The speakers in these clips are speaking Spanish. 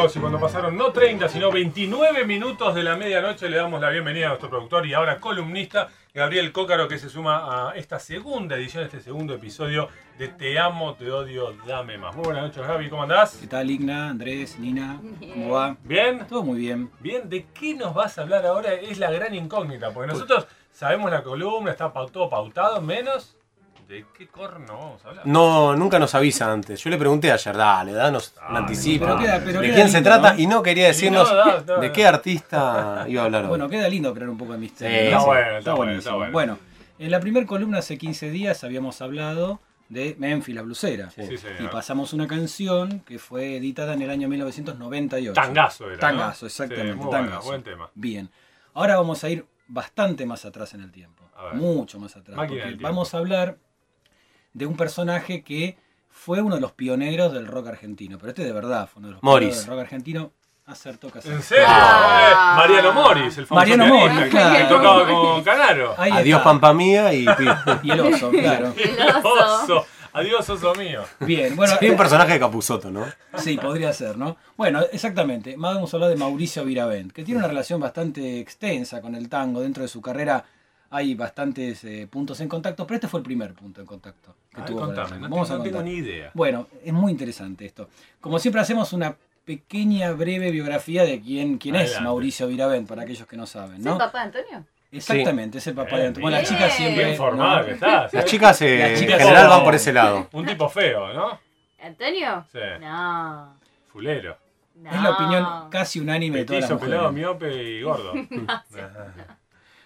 Amigos, y cuando pasaron no 30, sino 29 minutos de la medianoche le damos la bienvenida a nuestro productor y ahora columnista Gabriel Cócaro que se suma a esta segunda edición, este segundo episodio de Te amo, te odio, dame más. Muy buenas noches Gaby, ¿cómo andás? ¿Qué tal, Igna, Andrés, Nina? ¿Cómo va? ¿Bien? Todo muy bien. Bien, ¿de qué nos vas a hablar ahora? Es la gran incógnita, porque nosotros sabemos la columna, está todo pautado, menos de qué corno vamos a hablar. No, nunca nos avisa antes. Yo le pregunté ayer, dale, danos un Ah, anticipo. pero queda- pero ¿De queda quién se lindo, trata? ¿no? Y no quería decirnos no, no, no, de qué artista iba a hablar hoy. Bueno, queda lindo crear un poco de misterio. Está bueno, está bueno, buenísimo. está bueno. en la primera columna hace 15 días habíamos hablado de Memphis la blusera. Sí. Sí, señor. Y pasamos una canción que fue editada en el año 1998. Tangazo era. ¿no? Tangazo, exactamente. Sí, muy bueno, tangazo. buen tema. Bien. Ahora vamos a ir bastante más atrás en el tiempo. A ver. Mucho más atrás. Máquina porque tiempo. vamos a hablar de un personaje que fue uno de los pioneros del rock argentino. Pero este de verdad fue uno de los Morris. pioneros del rock argentino. Acertó casi. ¿En serio? Ah. Eh, Mariano Moris, el famoso Mariano que- claro. que tocaba con Canaro. Ahí Adiós está. Pampa Mía y. Y el oso, claro. El oso. Adiós, oso mío. Bien, bueno. Sería un eh, personaje de Capuzoto, ¿no? Sí, podría ser, ¿no? Bueno, exactamente. Más vamos a hablar de Mauricio Viravent, que tiene una relación bastante extensa con el tango. Dentro de su carrera hay bastantes eh, puntos en contacto, pero este fue el primer punto en contacto que tuvo contame, no, Vamos tengo, a no tengo ni idea. Bueno, es muy interesante esto. Como siempre hacemos una pequeña, breve biografía de quién, quién es. Mauricio Viravent, para aquellos que no saben, ¿Es ¿no? el papá de Antonio? Exactamente, es el papá de Antonio. Bueno, la bien. chica siempre... Bien formada ¿no? que estás. Las chicas eh, Las en chicas general van por ese lado. Un tipo feo, ¿no? ¿Antonio? Sí. No. Fulero. no. Es la opinión casi unánime de todas las Petizo, pelado, mujeres. miope y gordo.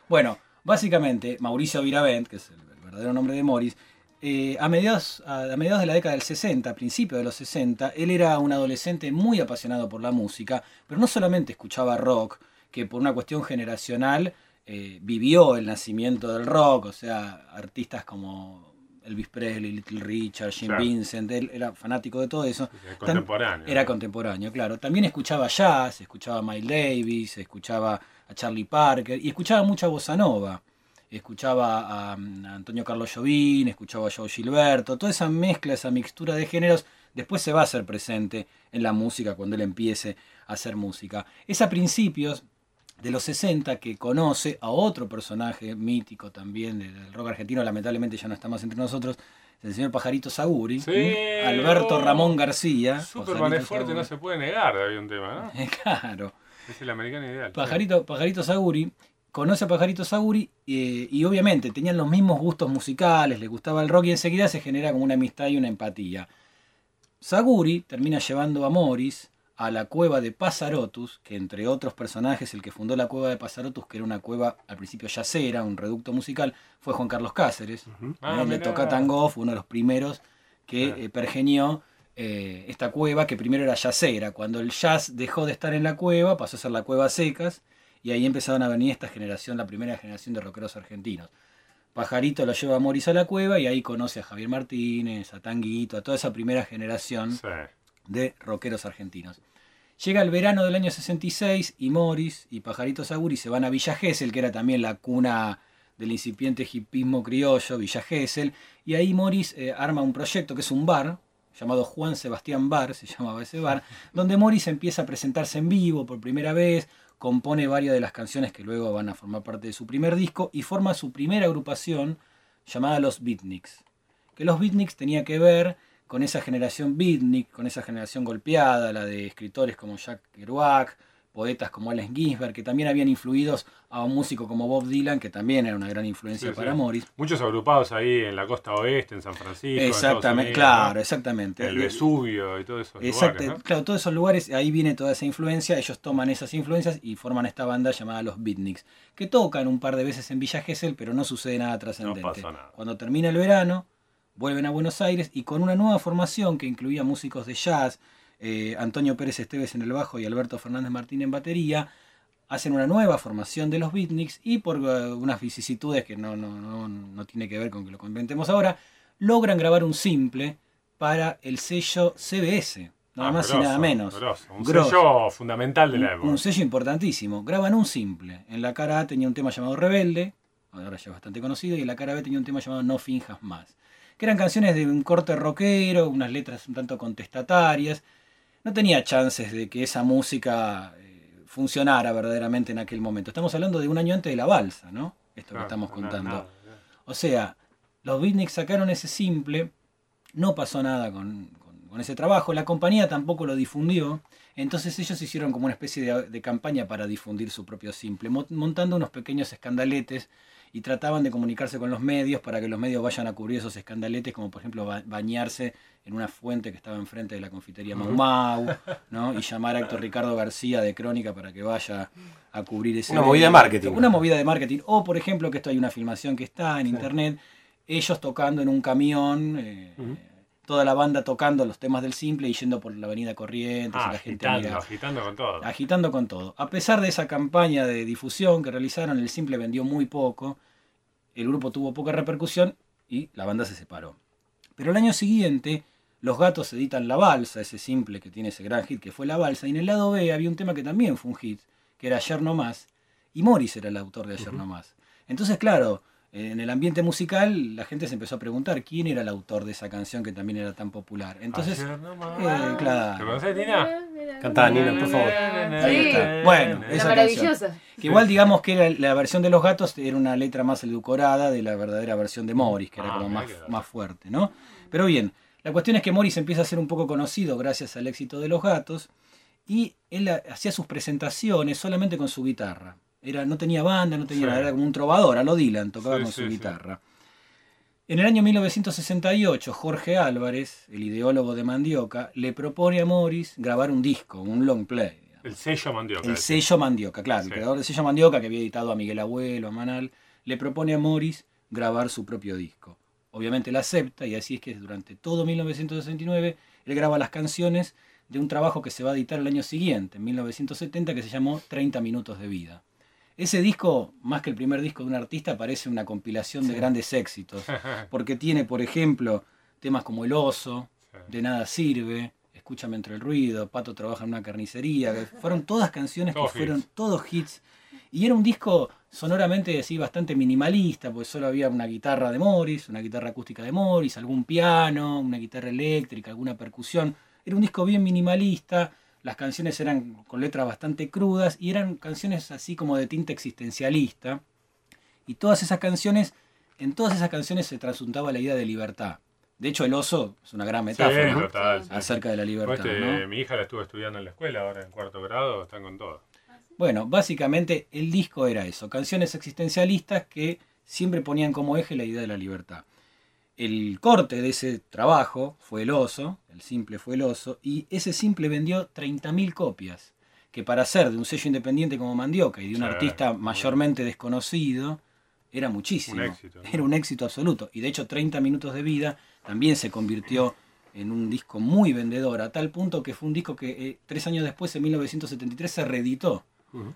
Bueno, básicamente, Mauricio Viravent, que es el el verdadero nombre de Morris, eh, a, mediados, a, a mediados de la década del 60, a principios de los 60, él era un adolescente muy apasionado por la música, pero no solamente escuchaba rock, que por una cuestión generacional eh, vivió el nacimiento del rock, o sea, artistas como Elvis Presley, Little Richard, Jim Claro. Vincent, él era fanático de todo eso. Contemporáneo. Era contemporáneo, claro. También escuchaba jazz, escuchaba Miles Davis, escuchaba a Charlie Parker y escuchaba mucha bossa nova. Escuchaba a, a Antonio Carlos Jobim, escuchaba a Joe Gilberto. Toda esa mezcla, esa mixtura de géneros, después se va a hacer presente en la música cuando él empiece a hacer música. Es a principios de los 60 que conoce a otro personaje mítico también del rock argentino, lamentablemente ya no está más entre nosotros, el señor Pajarito Saguri. Alberto oh. Ramón García. Superman es fuerte, Saguri. no se puede negar, había un tema, ¿no? Claro. Es el americano ideal. Pajarito, Pajarito Saguri conoce a Pajarito Saguri eh, y obviamente tenían los mismos gustos musicales, le gustaba el rock y enseguida se genera como una amistad y una empatía. Saguri termina llevando a Morris a la cueva de Pasarotus, que entre otros personajes, el que fundó la cueva de Pasarotus, que era una cueva al principio yacera, un reducto musical, fue Juan Carlos Cáceres. Ah, Eh, le mirá. toca tango, fue uno de los primeros que eh, pergeñó eh, esta cueva, que primero era yacera. Cuando el jazz dejó de estar en la cueva, pasó a ser la cueva secas, y ahí empezaron a venir esta generación, la primera generación de rockeros argentinos. Pajarito lo lleva a Morris a la cueva y ahí conoce a Javier Martínez, a Tanguito, a toda esa primera generación Sí. de rockeros argentinos. Llega el verano del año 66 y Morris y Pajarito Saguri se van a Villa Gesell, que era también la cuna del incipiente hipismo criollo, Villa Gesell, y ahí Morris eh, arma un proyecto que es un bar, llamado Juan Sebastián Bar, se llamaba ese bar, donde Morris empieza a presentarse en vivo por primera vez, compone varias de las canciones que luego van a formar parte de su primer disco y forma su primera agrupación llamada Los Beatniks. Que los Beatniks tenía que ver con esa generación beatnik, con esa generación golpeada, la de escritores como Jack Kerouac, poetas como Allen Ginsberg, que también habían influido a un músico como Bob Dylan, que también era una gran influencia Sí, para sí. Morris. Muchos agrupados ahí en la costa oeste, en San Francisco. Exactamente, Unidos, claro, ¿no? exactamente. El Vesubio y todo eso. Exacto, lugares, ¿no? claro, todos esos lugares, ahí viene toda esa influencia, ellos toman esas influencias y forman esta banda llamada Los Beatniks, que tocan un par de veces en Villa Gesell, pero no sucede nada trascendente. pasa nada. Cuando termina el verano, vuelven a Buenos Aires y con una nueva formación que incluía músicos de jazz, eh, Antonio Pérez Esteves en el bajo y Alberto Fernández Martín en batería, hacen una nueva formación de los beatniks y por eh, unas vicisitudes que no, no, no, no tiene que ver con que lo comentemos ahora, logran grabar un simple para el sello CBS, nada Ah, más y nada menos. grosso. Un Grosso. sello fundamental de la Un, época. un sello importantísimo. Graban un simple. En la cara A tenía un tema llamado Rebelde, ahora ya es bastante conocido, y en la cara B tenía un tema llamado No Finjas Más. Que eran canciones de un corte rockero, unas letras un tanto contestatarias. No tenía chances de que esa música eh, funcionara verdaderamente en aquel momento. Estamos hablando de un año antes de la balsa, ¿no? Esto que Ah, estamos contando. O sea, los beatniks sacaron ese simple, no pasó nada con, con- con ese trabajo, la compañía tampoco lo difundió, entonces ellos hicieron como una especie de, de campaña para difundir su propio simple, mo- montando unos pequeños escandaletes y trataban de comunicarse con los medios para que los medios vayan a cubrir esos escandaletes, como por ejemplo ba- bañarse en una fuente que estaba enfrente de la confitería Mau Mau, ¿no? y llamar a Héctor Ricardo García de Crónica para que vaya a cubrir ese Una movida de marketing. Una movida de marketing. O, por ejemplo, que esto hay una filmación que está en internet, ellos tocando en un camión, eh, toda la banda tocando los temas del simple y yendo por la avenida Corrientes, y Ah, la gente agitando, mira- agitando con todo. agitando con todo. A pesar de esa campaña de difusión que realizaron, el simple vendió muy poco, el grupo tuvo poca repercusión y la banda se separó. Pero el año siguiente, los gatos editan La Balsa, ese simple que tiene ese gran hit que fue La Balsa, y en el lado B había un tema que también fue un hit, que era Ayer No Más, y Morris era el autor de Ayer No Más. Entonces, claro, en el ambiente musical la gente se empezó a preguntar quién era el autor de esa canción que también era tan popular. Entonces, eh, claro. ¿Te conoces, Tina? Cantá, Nina, por favor. Ahí está. Bueno, La esa maravillosa. Que igual digamos que la, la versión de los gatos era una letra más edulcorada de la verdadera versión de Morris, que era Ah, como más, más fuerte, ¿no? Pero bien, la cuestión es que Morris empieza a ser un poco conocido gracias al éxito de los gatos y él ha- hacía sus presentaciones solamente con su guitarra. Era, no tenía banda, no tenía Sí. nada, era como un trovador, a lo Dylan, tocaba Sí, con sí, su guitarra. En el año 1968, Jorge Álvarez, el ideólogo de Mandioca, le propone a Morris grabar un disco, un long play. digamos. El sello mandioca. El sello Mandioca, claro, el creador del sello Mandioca, que había editado a Miguel Abuelo, a Manal, le propone a Morris grabar su propio disco. Obviamente él acepta y así es que durante todo 1969 él graba las canciones de un trabajo que se va a editar el año siguiente, en 1970, que se llamó 30 minutos de vida. Ese disco, más que el primer disco de un artista, parece una compilación de grandes éxitos, porque tiene, por ejemplo, temas como El oso, Sí. De nada sirve, Escúchame entre el ruido, Pato trabaja en una carnicería, que fueron todas canciones que Todos fueron hits. todos hits. Y era un disco sonoramente así bastante minimalista, porque solo había una guitarra de Morris, una guitarra acústica de Morris, algún piano, una guitarra eléctrica, alguna percusión. Era un disco bien minimalista, las canciones eran con letras bastante crudas y eran canciones así como de tinte existencialista. Y todas esas canciones, en todas esas canciones se trasuntaba la idea de libertad. De hecho, el oso es una gran Sí, metáfora ¿no? total. sí. acerca de la libertad. Este, ¿no? Mi hija la estuvo estudiando en la escuela, ahora en cuarto grado, están con todo. Bueno, básicamente el disco era eso, canciones existencialistas que siempre ponían como eje la idea de la libertad. El corte de ese trabajo fue El Oso, el simple fue El Oso, y ese simple vendió 30.000 copias, que para ser de un sello independiente como Mandioca y de un artista mayormente desconocido, era muchísimo. Un éxito, ¿no? Era un éxito absoluto. Y de hecho 30 minutos de vida también se convirtió en un disco muy vendedor, a tal punto que fue un disco que eh, tres años después, en 1973, se reeditó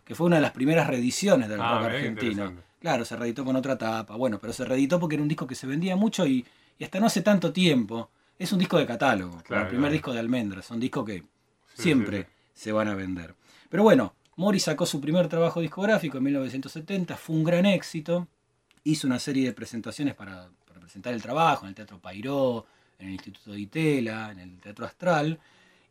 que fue una de las primeras reediciones del Ah, rock argentino. Claro, se reeditó con otra tapa, bueno, pero se reeditó porque era un disco que se vendía mucho y, y hasta no hace tanto tiempo. Es un disco de catálogo, como el primer claro. disco de Almendras, son discos que Sí, siempre sí, se van a vender. Pero bueno, Mori sacó su primer trabajo discográfico en 1970, fue un gran éxito, hizo una serie de presentaciones para, para presentar el trabajo en el Teatro Pairó, en el Instituto de Itela, en el Teatro Astral.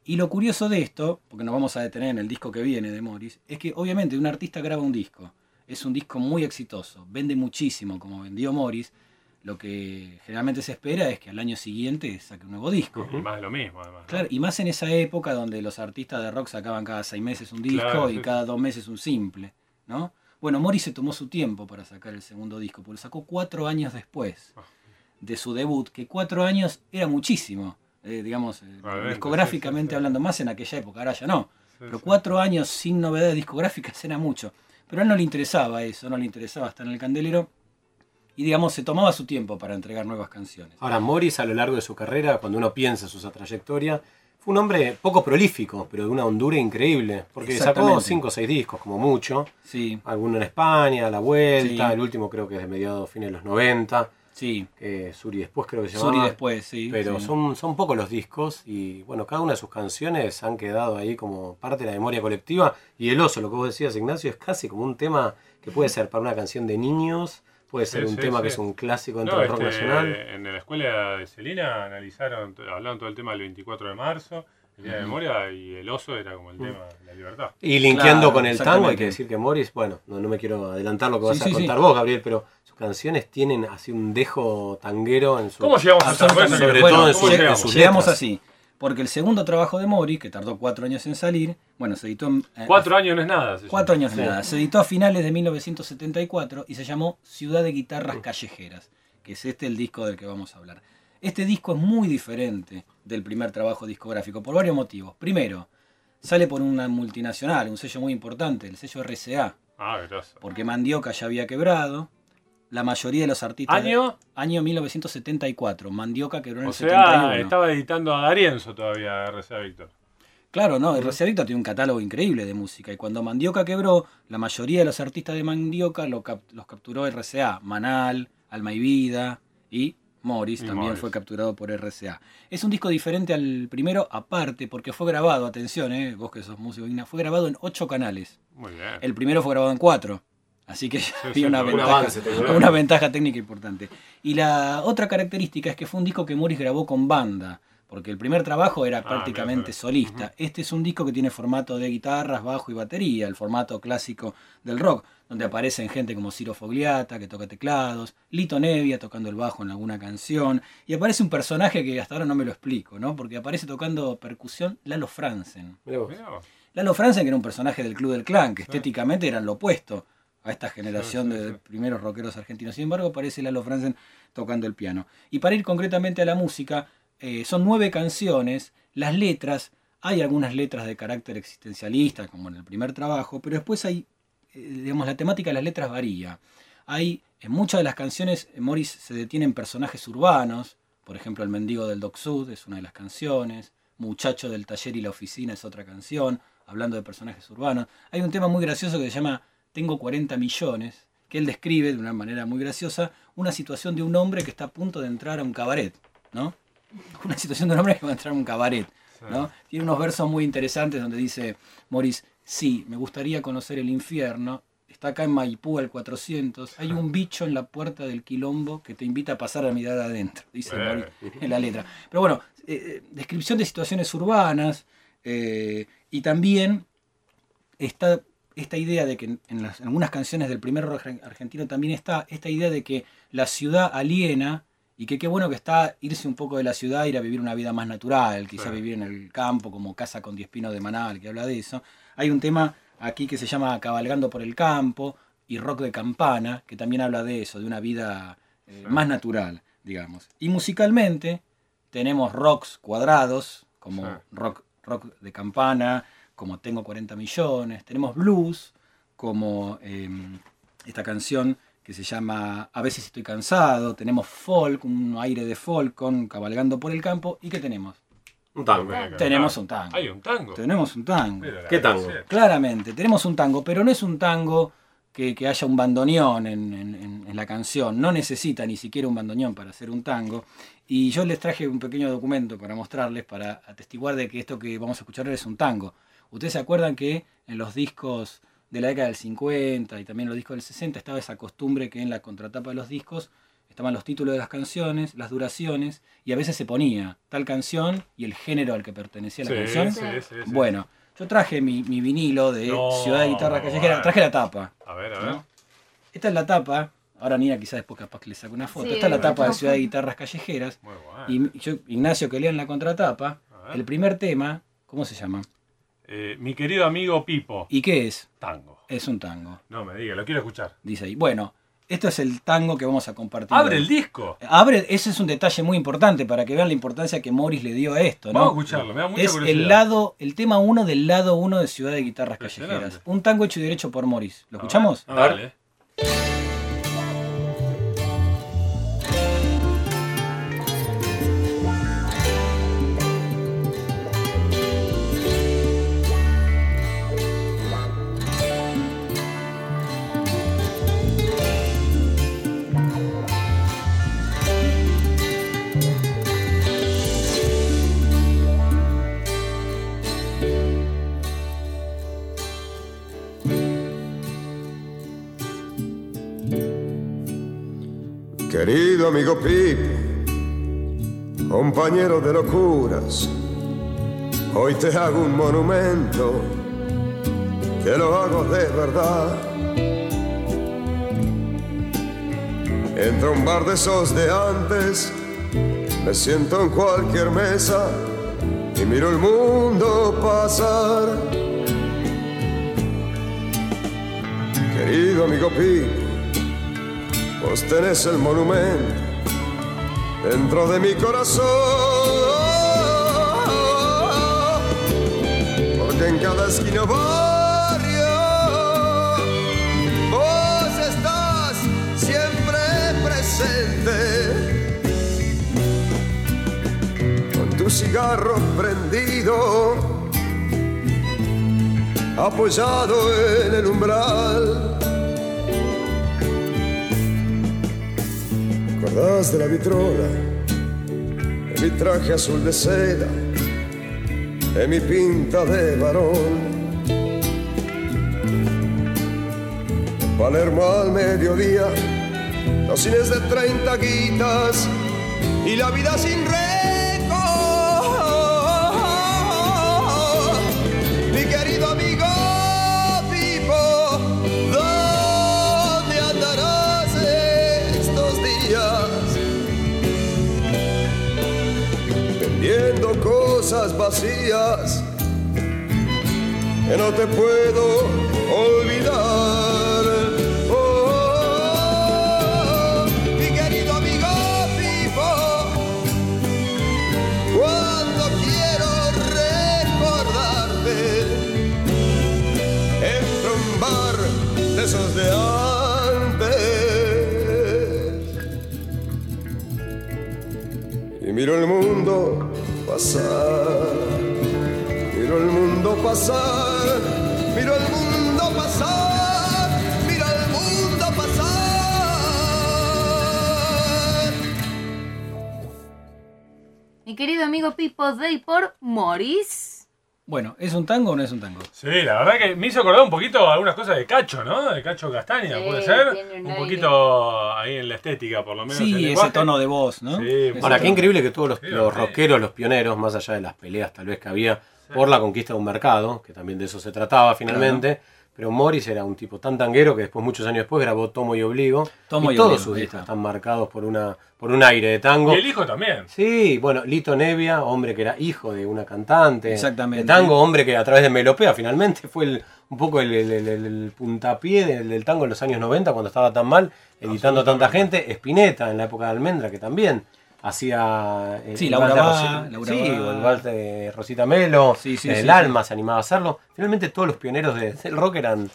Y lo curioso de esto, porque nos vamos a detener en el disco que viene de Morris, es que obviamente un artista graba un disco. Es un disco muy exitoso, vende muchísimo como vendió Morris. Lo que generalmente se espera es que al año siguiente saque un nuevo disco. Y más de lo mismo, además. ¿no? Claro, y más en esa época donde los artistas de rock sacaban cada seis meses un disco Claro, y cada dos meses un simple, ¿no? Bueno, Morris se tomó su tiempo para sacar el segundo disco, porque lo sacó cuatro años después Ah. de su debut, que cuatro años era muchísimo, eh, digamos, eh, discográficamente sí, sí, sí. hablando, más en aquella época, ahora ya no. Pero cuatro años sin novedades discográficas era mucho. Pero a él no le interesaba eso, no le interesaba estar en el candelero. Y digamos, se tomaba su tiempo para entregar nuevas canciones. Ahora, Morris a lo largo de su carrera, cuando uno piensa su trayectoria, Fue un hombre poco prolífico, pero de una hondura increíble. Porque sacó Exactamente. 5 o 6 discos, como mucho. Sí, Alguno en España, La Vuelta, Sí. el último creo que es de mediados, fines de los 90. Sí. Que Suri después creo que se Suri llamaba. después, sí. Pero sí. son, son pocos los discos y bueno, cada una de sus canciones han quedado ahí como parte de la memoria colectiva. Y El Oso, lo que vos decías, Ignacio, es casi como un tema que puede ser para una canción de niños, puede ser Sí, un sí, tema sí. que es un clásico dentro No, del rock este, nacional. En la escuela de Celina analizaron, hablaron todo el tema del 24 de marzo, el Día de Memoria, y el oso era como el tema de la libertad. Y linkeando Claro, con el tango, hay que decir que Morris, bueno, no, no me quiero adelantar lo que vas Sí, a sí, sí. contar vos, Gabriel, pero sus canciones tienen así un dejo tanguero en su. ¿Cómo llegamos a. Sobre Bueno, todo en ¿Cómo sus- lleg- en llegamos? sus llegamos letras. así. Porque el segundo trabajo de Mori, que tardó cuatro años en salir, bueno, se editó en, eh, Cuatro años no es nada. Cuatro años nada. Se editó a finales de 1974 y se llamó Ciudad de Guitarras Callejeras, que es este el disco del que vamos a hablar. Este disco es muy diferente del primer trabajo discográfico por varios motivos. Primero, sale por una multinacional, un sello muy importante, el sello RCA, Ah, grosso. porque Mandioca ya había quebrado. La mayoría de los artistas... ¿Año? Año 1974. Mandioca quebró en O el sea, 71. estaba editando a Darienzo todavía, RCA Víctor. Claro, no, RCA Víctor tiene un catálogo increíble de música y cuando Mandioca quebró, la mayoría de los artistas de Mandioca lo cap- los capturó RCA, Manal, Alma y Vida y Morris Y también Morris. fue capturado por RCA. Es un disco diferente al primero aparte porque fue grabado, atención, eh, vos que sos músico, fue grabado en ocho canales. Muy bien. El primero fue grabado en cuatro. Así que sí, había una, un ventaja, avance una ventaja técnica importante. Y la otra característica es que fue un disco que Morris grabó con banda, porque el primer trabajo era Ah, prácticamente solista. Este es un disco que tiene formato de guitarras, bajo y batería, el formato clásico del rock, donde aparecen gente como Ciro Fogliata, que toca teclados, Lito Nevia tocando el bajo en alguna canción, y aparece un personaje que hasta ahora no me lo explico, ¿no? Porque aparece tocando percusión Lalo Franzen. Mirá vos. Mirá vos. Lalo Franzen, que era un personaje del Club del Clan, que estéticamente eran lo opuesto a esta generación Sí, sí, de primeros rockeros argentinos. Sin embargo, aparece Lalo Franzen tocando el piano. Y para ir concretamente a la música, eh, son nueve canciones, las letras, hay algunas letras de carácter existencialista, como en el primer trabajo, pero después hay, eh, digamos, la temática de las letras varía. Hay, en muchas de las canciones, eh, Morris se detiene en personajes urbanos, por ejemplo, El mendigo del Doc Sud es una de las canciones, Muchacho del taller y la oficina es otra canción, hablando de personajes urbanos. Hay un tema muy gracioso que se llama Tengo 40 millones, que él describe de una manera muy graciosa una situación de un hombre que está a punto de entrar a un cabaret, ¿no? Una situación de un hombre que va a entrar a un cabaret, ¿no? Tiene unos versos muy interesantes donde dice Morris, sí, me gustaría conocer el infierno, está acá en Maipú al 400, hay un bicho en la puerta del quilombo que te invita a pasar a mirar adentro, dice Eh. Morris en la letra. Pero bueno, eh, descripción de situaciones urbanas eh, y también está esta idea de que en, en las- en algunas canciones del primer rock argen- argentino también está esta idea de que la ciudad aliena y que qué bueno que está irse un poco de la ciudad, ir a vivir una vida más natural, quizá vivir en el campo como Casa con Diez Pinos de Manal, que habla de eso. Hay un tema aquí que se llama Cabalgando por el Campo y Rock de Campana, que también habla de eso, de una vida eh, más natural, digamos. Y musicalmente tenemos rocks cuadrados, como rock, rock de campana, como Tengo 40 millones, tenemos blues, como eh, esta canción que se llama A veces estoy cansado, tenemos folk, un aire de folk con Cabalgando por el campo, ¿y qué tenemos? Un tango. Tenemos un tango. Hay un tango. Tenemos un tango. ¿Qué tango? Claramente, tenemos un tango, pero no es un tango que, que haya un bandoneón en, en- en- en la canción. No necesita ni siquiera un bandoneón para hacer un tango. Y yo les traje un pequeño documento para mostrarles, para atestiguar de que esto que vamos a escuchar ahora es un tango. Ustedes se acuerdan que en los discos de la década del 50 y también los discos del 60 estaba esa costumbre que en la contratapa de los discos estaban los títulos de las canciones, las duraciones, y a veces se ponía tal canción y el género al que pertenecía la Sí, canción. sí, sí, sí. Bueno, yo traje mi, mi vinilo de No, Ciudad de Guitarra Callejera, bueno. traje la tapa. A ver, a ver. ¿no? Esta es la tapa, ahora Nina quizás después capaz que le saque una foto. Sí, Esta es la tapa de. Ciudad de Guitarras Callejeras. Muy bueno. Y yo, Ignacio que lea en la contratapa, el primer tema, ¿cómo se llama? Eh, mi querido amigo Pipo, ¿Y qué es? tango. Es un tango, No me diga, lo quiero escuchar. dice ahí. Bueno, esto es el tango que vamos a compartir. Abre hoy. el disco. Abre, ese es un detalle muy importante para que vean la importancia que Morris le dio a esto, ¿no? Vamos a escucharlo, me da mucha es curiosidad. el lado, el tema 1 del lado 1 de Ciudad de Guitarras. Callejeras. Un tango hecho y derecho por Morris. ¿Lo A ver, escuchamos? Dale. Querido amigo Pip, compañero de locuras, hoy te hago un monumento, que lo hago de verdad. Entro a un bar de esos de antes, me siento en cualquier mesa y miro el mundo pasar. Querido amigo Pip, vos tenés el monumento dentro de mi corazón. Porque en cada esquina barrio vos estás siempre presente. Con tu cigarro prendido, apoyado en el umbral. De la vitrola, de mi traje azul de seda, de mi pinta de varón. Palermo al mediodía, los cines de 30 guitas y la vida sin récord. Vacías que no te puedo olvidar. Pasar, miro el mundo pasar, miro el mundo pasar. Mi querido amigo Pipo Day por Morris. Bueno, ¿es un tango o no es un tango? Sí, la verdad que me hizo acordar un poquito algunas cosas de Cacho, ¿no? De Cacho Castaña, Sí, puede ser. un poquito ahí en la estética, por lo menos. Sí, ese lenguaje. tono de voz, ¿no? Sí, Ahora, qué increíble que todos los, Sí, los sí. rockeros, los pioneros, más allá de las peleas tal vez que había por la conquista de un mercado, que también de eso se trataba finalmente, pero Morris era un tipo tan tanguero que después, muchos años después, grabó Tomo y Obligo. Tomo y, y todos Obligo, sus discos está. están marcados por, una, por un aire de tango. Y el hijo también. Sí, bueno, Lito Nevia, hombre que era hijo de una cantante. Exactamente. De tango, hombre que a través de Melopea finalmente fue el- un poco el, el- el- el puntapié del, del tango en los años 90 cuando estaba tan mal, editando tanta gente. Spinetta en la época de Almendra que también hacía. Sí, el Laura vals de Bá, Rosi- Laura sí, o el vals de Rosita Melo. Sí, sí, el sí, alma se animaba a hacerlo. Finalmente todos los pioneros de- del rock eran,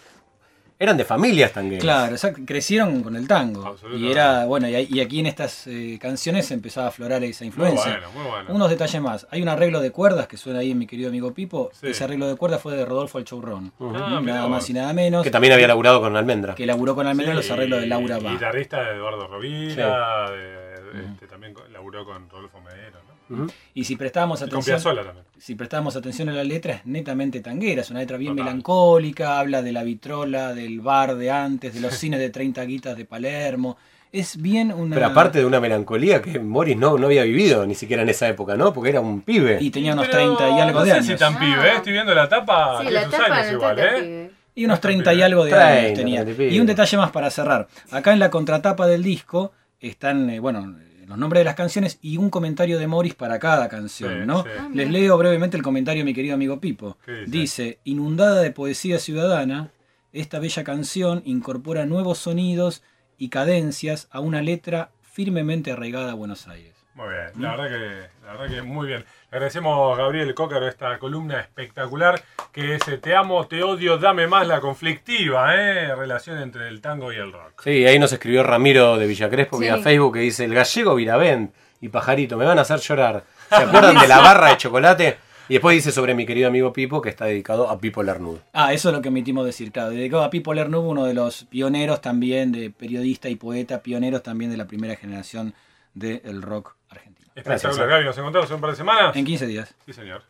eran de familias tangueras. Claro, exacto, crecieron con el tango. Absolutamente. Y era, bueno, y, aquí en estas eh, canciones empezaba a aflorar esa Muy influencia. bueno, muy bueno. Unos detalles más. Hay un arreglo de cuerdas que suena ahí en mi querido amigo Pipo. Sí. Ese arreglo de cuerdas fue de Rodolfo El Churrón. Ah, nada más y nada menos. Que también había laburado con Almendra. Que elaboró con Almendra los arreglos de Laura Bá. Guitarrista de Eduardo Rovira, de- este, también laburó con Rodolfo Medero, ¿no? Y si prestábamos Y atención. Si prestábamos atención a la letra, es netamente tanguera, es una letra bien Total. melancólica, habla de la vitrola, del bar de antes, de los cines de 30 guitas de Palermo. Es bien una... Pero aparte de una melancolía que Morris no, no había vivido ni siquiera en esa época, ¿no? Porque era un pibe. Y tenía unos Pero 30 y algo no de sé años. si tan pibe, ¿eh? Estoy viendo la tapa, Sí, la tapa años no igual, ¿eh? pibe. Y unos Está 30 y algo de 30, años tenía. 30 y pico. Y un detalle más para cerrar. Acá en la contratapa del disco están, eh, bueno, los nombres de las canciones y un comentario de Morris para cada canción, Sí, ¿no? sí. Ah, Les leo brevemente el comentario de mi querido amigo Pipo. Dice, inundada de poesía ciudadana, esta bella canción incorpora nuevos sonidos y cadencias a una letra firmemente arraigada a Buenos Aires. Muy bien, la verdad que, la verdad que muy bien. Le agradecemos a Gabriel Cócaro esta columna espectacular que es eh, Te amo, te odio, dame más la conflictiva, ¿eh? Relación entre el tango y el rock. Sí, ahí nos escribió Ramiro de Villacrespo Sí. vía Facebook que dice, el gallego Viravent y Pajarito me van a hacer llorar. ¿Se acuerdan de la barra de chocolate? Y después dice sobre mi querido amigo Pipo que está dedicado a Pipo Lernud. Ah, eso es lo que omitimos decir, claro. Dedicado a Pipo Lernoux, uno de los pioneros también, de periodista y poeta, pioneros también de la primera generación del rock argentino. Espectacular, Gracias, Gaby. Nos encontramos en un par de semanas. En 15 días. Sí, señor.